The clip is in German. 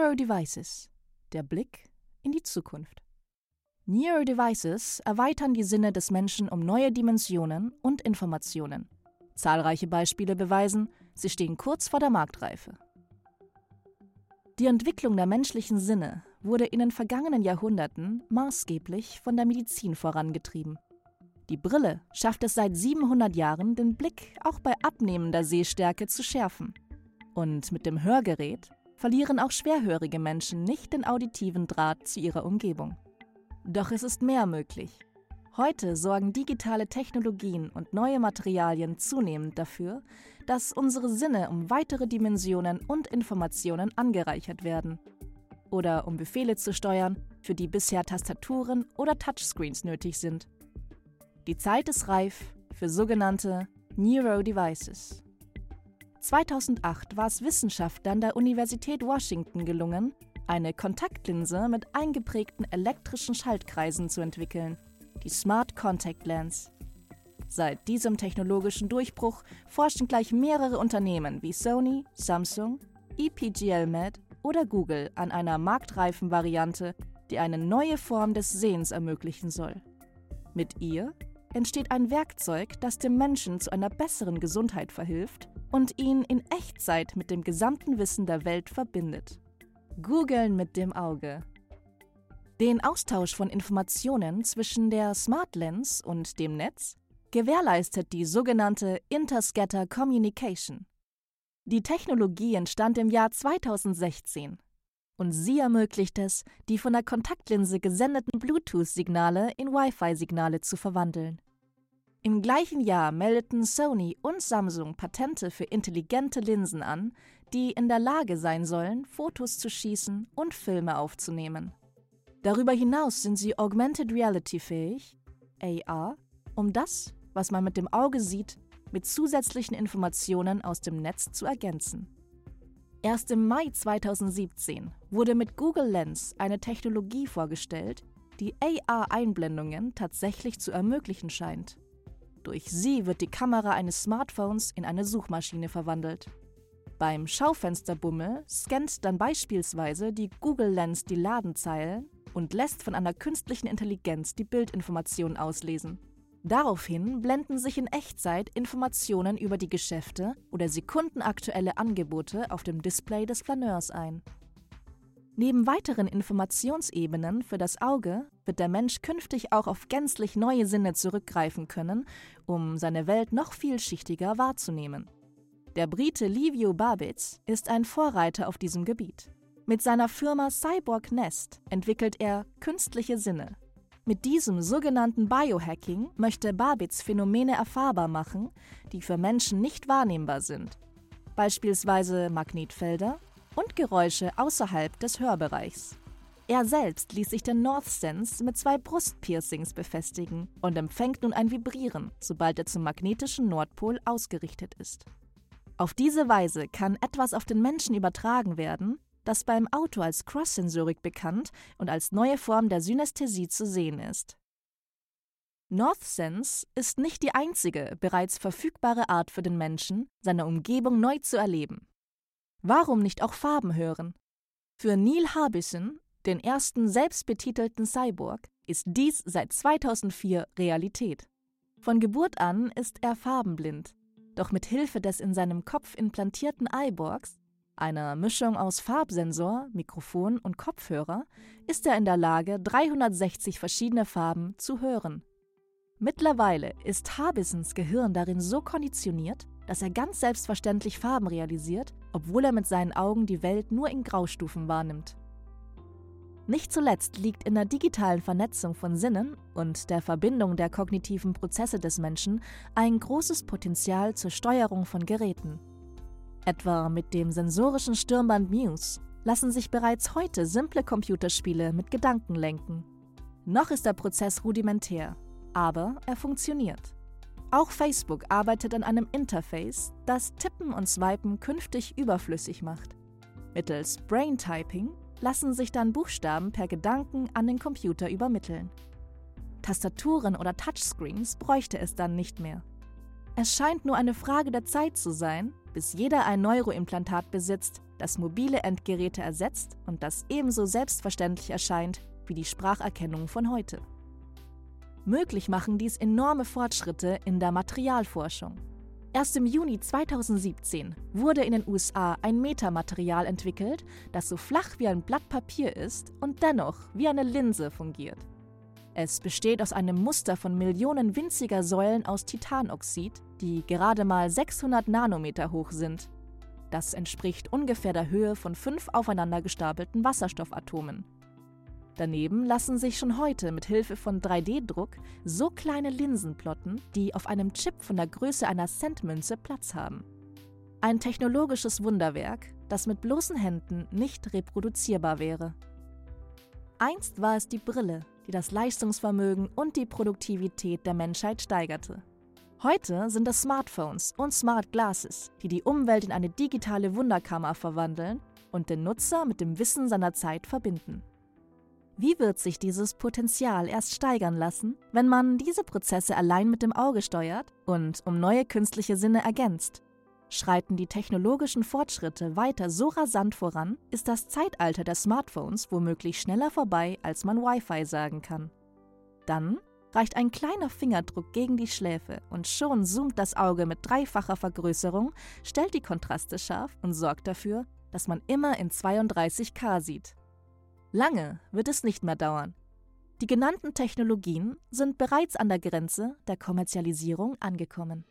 Neurodevices. Der Blick in die Zukunft. Neurodevices erweitern die Sinne des Menschen um neue Dimensionen und Informationen. Zahlreiche Beispiele beweisen, sie stehen kurz vor der Marktreife. Die Entwicklung der menschlichen Sinne wurde in den vergangenen Jahrhunderten maßgeblich von der Medizin vorangetrieben. Die Brille schafft es seit 700 Jahren, den Blick auch bei abnehmender Sehstärke zu schärfen. Und mit dem Hörgerät verlieren auch schwerhörige Menschen nicht den auditiven Draht zu ihrer Umgebung. Doch es ist mehr möglich. Heute sorgen digitale Technologien und neue Materialien zunehmend dafür, dass unsere Sinne um weitere Dimensionen und Informationen angereichert werden. Oder um Befehle zu steuern, für die bisher Tastaturen oder Touchscreens nötig sind. Die Zeit ist reif für sogenannte Neuro Devices. 2008 war es Wissenschaftlern der Universität Washington gelungen, eine Kontaktlinse mit eingeprägten elektrischen Schaltkreisen zu entwickeln, die Smart Contact Lens. Seit diesem technologischen Durchbruch forschen gleich mehrere Unternehmen wie Sony, Samsung, EPGL Med oder Google an einer marktreifen Variante, die eine neue Form des Sehens ermöglichen soll. Mit ihr entsteht ein Werkzeug, das dem Menschen zu einer besseren Gesundheit verhilft und ihn in Echtzeit mit dem gesamten Wissen der Welt verbindet. Googeln mit dem Auge. Den Austausch von Informationen zwischen der Smart Lens und dem Netz gewährleistet die sogenannte Interscatter Communication. Die Technologie entstand im Jahr 2016 und sie ermöglicht es, die von der Kontaktlinse gesendeten Bluetooth-Signale in Wi-Fi-Signale zu verwandeln. Im gleichen Jahr meldeten Sony und Samsung Patente für intelligente Linsen an, die in der Lage sein sollen, Fotos zu schießen und Filme aufzunehmen. Darüber hinaus sind sie Augmented Reality fähig, AR, um das, was man mit dem Auge sieht, mit zusätzlichen Informationen aus dem Netz zu ergänzen. Erst im Mai 2017 wurde mit Google Lens eine Technologie vorgestellt, die AR-Einblendungen tatsächlich zu ermöglichen scheint. Durch sie wird die Kamera eines Smartphones in eine Suchmaschine verwandelt. Beim Schaufensterbummel scannt dann beispielsweise die Google Lens die Ladenzeilen und lässt von einer künstlichen Intelligenz die Bildinformationen auslesen. Daraufhin blenden sich in Echtzeit Informationen über die Geschäfte oder sekundenaktuelle Angebote auf dem Display des Flaneurs ein. Neben weiteren Informationsebenen für das Auge wird der Mensch künftig auch auf gänzlich neue Sinne zurückgreifen können, um seine Welt noch vielschichtiger wahrzunehmen. Der Brite Livio Babitz ist ein Vorreiter auf diesem Gebiet. Mit seiner Firma Cyborg Nest entwickelt er künstliche Sinne, mit diesem sogenannten Biohacking möchte Babitz Phänomene erfahrbar machen, die für Menschen nicht wahrnehmbar sind, beispielsweise Magnetfelder und Geräusche außerhalb des Hörbereichs. Er selbst ließ sich den North Sense mit zwei Brustpiercings befestigen und empfängt nun ein Vibrieren, sobald er zum magnetischen Nordpol ausgerichtet ist. Auf diese Weise kann etwas auf den Menschen übertragen werden, das beim Auto als Cross-Sensorik bekannt und als neue Form der Synästhesie zu sehen ist. NorthSense ist nicht die einzige bereits verfügbare Art für den Menschen, seine Umgebung neu zu erleben. Warum nicht auch Farben hören? Für Neil Harbison, den ersten selbstbetitelten Cyborg, ist dies seit 2004 Realität. Von Geburt an ist er farbenblind, doch mit Hilfe des in seinem Kopf implantierten Eyeborgs einer Mischung aus Farbsensor, Mikrofon und Kopfhörer, ist er in der Lage, 360 verschiedene Farben zu hören. Mittlerweile ist Harbissens Gehirn darin so konditioniert, dass er ganz selbstverständlich Farben realisiert, obwohl er mit seinen Augen die Welt nur in Graustufen wahrnimmt. Nicht zuletzt liegt in der digitalen Vernetzung von Sinnen und der Verbindung der kognitiven Prozesse des Menschen ein großes Potenzial zur Steuerung von Geräten. Etwa mit dem sensorischen Stirnband Muse lassen sich bereits heute simple Computerspiele mit Gedanken lenken. Noch ist der Prozess rudimentär, aber er funktioniert. Auch Facebook arbeitet an einem Interface, das Tippen und Swipen künftig überflüssig macht. Mittels Brain Typing lassen sich dann Buchstaben per Gedanken an den Computer übermitteln. Tastaturen oder Touchscreens bräuchte es dann nicht mehr. Es scheint nur eine Frage der Zeit zu sein, bis jeder ein Neuroimplantat besitzt, das mobile Endgeräte ersetzt und das ebenso selbstverständlich erscheint wie die Spracherkennung von heute. Möglich machen dies enorme Fortschritte in der Materialforschung. Erst im Juni 2017 wurde in den USA ein Metamaterial entwickelt, das so flach wie ein Blatt Papier ist und dennoch wie eine Linse fungiert. Es besteht aus einem Muster von Millionen winziger Säulen aus Titanoxid, die gerade mal 600 Nanometer hoch sind. Das entspricht ungefähr der Höhe von fünf aufeinander gestapelten Wasserstoffatomen. Daneben lassen sich schon heute mit Hilfe von 3D-Druck so kleine Linsen plotten, die auf einem Chip von der Größe einer Centmünze Platz haben. Ein technologisches Wunderwerk, das mit bloßen Händen nicht reproduzierbar wäre. Einst war es die Brille, die das Leistungsvermögen und die Produktivität der Menschheit steigerte. Heute sind es Smartphones und Smart Glasses, die die Umwelt in eine digitale Wunderkammer verwandeln und den Nutzer mit dem Wissen seiner Zeit verbinden. Wie wird sich dieses Potenzial erst steigern lassen, wenn man diese Prozesse allein mit dem Auge steuert und um neue künstliche Sinne ergänzt? Schreiten die technologischen Fortschritte weiter so rasant voran, ist das Zeitalter der Smartphones womöglich schneller vorbei, als man Wi-Fi sagen kann. Dann reicht ein kleiner Fingerdruck gegen die Schläfe und schon zoomt das Auge mit dreifacher Vergrößerung, stellt die Kontraste scharf und sorgt dafür, dass man immer in 32K sieht. Lange wird es nicht mehr dauern. Die genannten Technologien sind bereits an der Grenze der Kommerzialisierung angekommen.